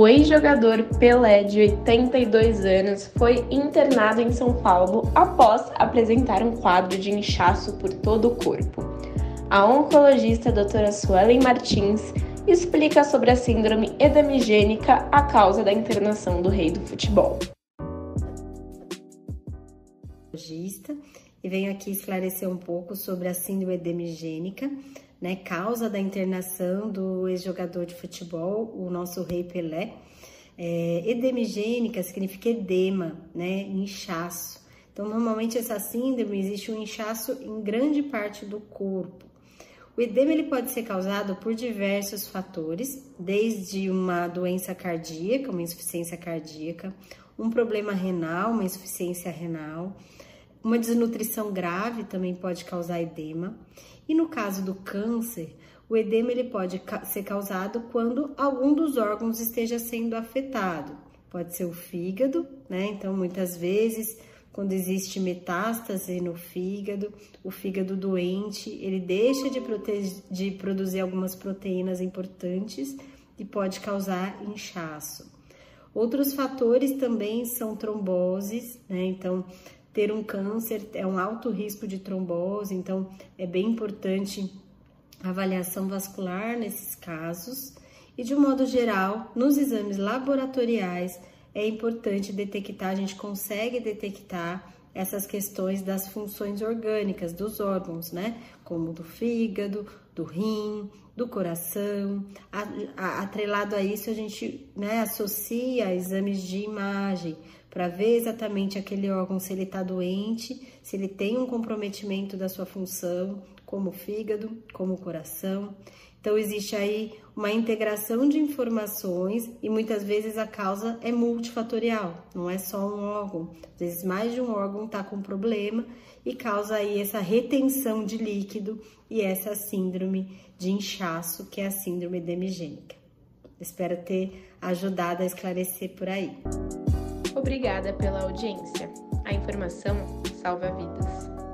O ex-jogador Pelé, de 82 anos, foi internado em São Paulo após apresentar um quadro de inchaço por todo o corpo. A oncologista doutora Suelen Martins explica sobre a síndrome edemigênica, a causa da internação do rei do futebol. E venho aqui esclarecer um pouco sobre a síndrome edemigênica, né, causa da internação do ex-jogador de futebol, o nosso rei Pelé. É, edemigênica significa edema, né, inchaço. Então, normalmente essa síndrome existe um inchaço em grande parte do corpo. O edema ele pode ser causado por diversos fatores, desde uma doença cardíaca, uma insuficiência cardíaca, um problema renal, uma insuficiência renal, uma desnutrição grave também pode causar edema. E no caso do câncer, o edema ele pode ser causado quando algum dos órgãos esteja sendo afetado. Pode ser o fígado, né? Então, muitas vezes, quando existe metástase no fígado, o fígado doente, ele deixa de, de produzir algumas proteínas importantes e pode causar inchaço. Outros fatores também são tromboses, né? Então, ter um câncer é um alto risco de trombose, então é bem importante a avaliação vascular nesses casos. E de um modo geral, nos exames laboratoriais é importante detectar, a gente consegue detectar essas questões das funções orgânicas dos órgãos, né? Como do fígado, do rim, do coração. Atrelado a isso, a gente né, associa exames de imagem para ver exatamente aquele órgão se ele está doente, se ele tem um comprometimento da sua função, como o fígado, como o coração. Então, existe aí uma integração de informações e muitas vezes a causa é multifatorial, não é só um órgão. Às vezes, mais de um órgão está com problema e causa aí essa retenção de líquido e essa síndrome de inchaço, que é a síndrome edemigênica. Espero ter ajudado a esclarecer por aí. Obrigada pela audiência. A informação salva vidas.